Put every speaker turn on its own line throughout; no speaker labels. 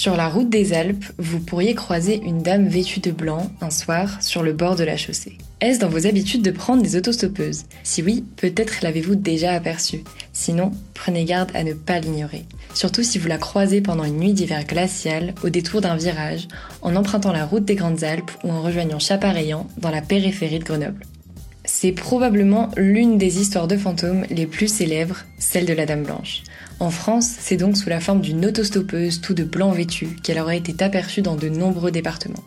Sur la route des Alpes, vous pourriez croiser une dame vêtue de blanc un soir sur le bord de la chaussée. Est-ce dans vos habitudes de prendre des autostoppeuses? Si oui, peut-être l'avez-vous déjà aperçue. Sinon, prenez garde à ne pas l'ignorer. Surtout si vous la croisez pendant une nuit d'hiver glacial, au détour d'un virage, en empruntant la route des Grandes Alpes ou en rejoignant Chapareillan dans la périphérie de Grenoble. C'est probablement l'une des histoires de fantômes les plus célèbres, celle de la Dame Blanche. En France, c'est donc sous la forme d'une autostoppeuse tout de blanc vêtue qu'elle aurait été aperçue dans de nombreux départements.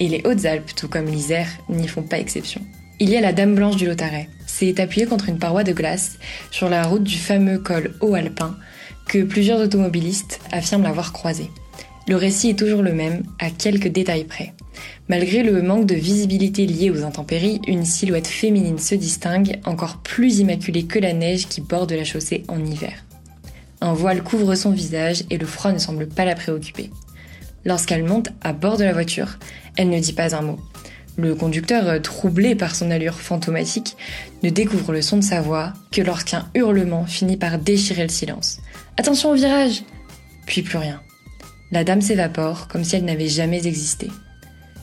Et les Hautes-Alpes, tout comme l'Isère, n'y font pas exception. Il y a la Dame Blanche du Lotaret. C'est appuyé contre une paroi de glace sur la route du fameux col Haut-Alpin que plusieurs automobilistes affirment l'avoir croisée. Le récit est toujours le même, à quelques détails près. Malgré le manque de visibilité lié aux intempéries, une silhouette féminine se distingue, encore plus immaculée que la neige qui borde la chaussée en hiver. Un voile couvre son visage et le froid ne semble pas la préoccuper. Lorsqu'elle monte à bord de la voiture, elle ne dit pas un mot. Le conducteur, troublé par son allure fantomatique, ne découvre le son de sa voix que lorsqu'un hurlement finit par déchirer le silence. Attention au virage Puis plus rien. La dame s'évapore comme si elle n'avait jamais existé.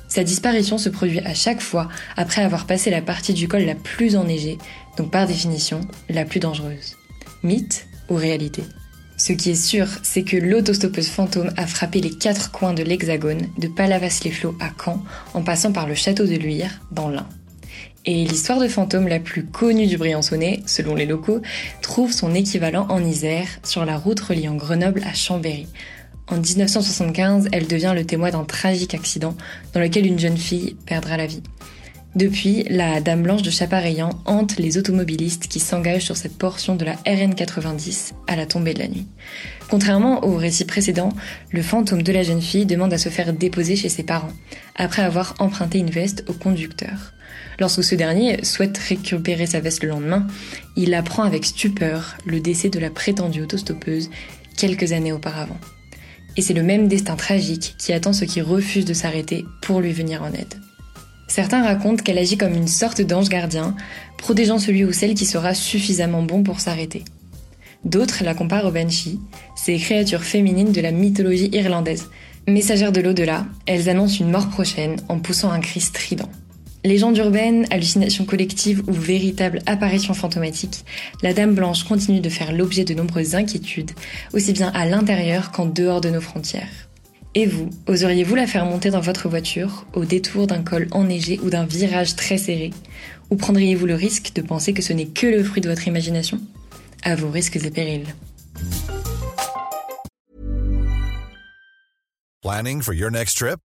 Sa disparition se produit à chaque fois après avoir passé la partie du col la plus enneigée, donc par définition la plus dangereuse. Mythe ou réalité? Ce qui est sûr, c'est que l'autostoppeuse fantôme a frappé les quatre coins de l'hexagone, de Palavas-les-Flots à Caen, en passant par le château de Luyres, dans l'Ain. Et l'histoire de fantôme la plus connue du Briançonnais, selon les locaux, trouve son équivalent en Isère, sur la route reliant Grenoble à Chambéry, en 1975, elle devient le témoin d'un tragique accident dans lequel une jeune fille perdra la vie. Depuis, la Dame Blanche de Chapareillan hante les automobilistes qui s'engagent sur cette portion de la RN 90 à la tombée de la nuit. Contrairement au récit précédent, le fantôme de la jeune fille demande à se faire déposer chez ses parents, après avoir emprunté une veste au conducteur. Lorsque ce dernier souhaite récupérer sa veste le lendemain, il apprend avec stupeur le décès de la prétendue autostoppeuse quelques années auparavant. Et c'est le même destin tragique qui attend ceux qui refusent de s'arrêter pour lui venir en aide. Certains racontent qu'elle agit comme une sorte d'ange gardien, protégeant celui ou celle qui sera suffisamment bon pour s'arrêter. D'autres la comparent aux Banshee, ces créatures féminines de la mythologie irlandaise. Messagères de l'au-delà, elles annoncent une mort prochaine en poussant un cri strident. Légende urbaine, hallucination collective ou véritable apparition fantomatique, la Dame Blanche continue de faire l'objet de nombreuses inquiétudes, aussi bien à l'intérieur qu'en dehors de nos frontières. Et vous, oseriez-vous la faire monter dans votre voiture, au détour d'un col enneigé ou d'un virage très serré? Ou prendriez-vous le risque de penser que ce n'est que le fruit de votre imagination? À vos risques et périls.
Planning for your next trip?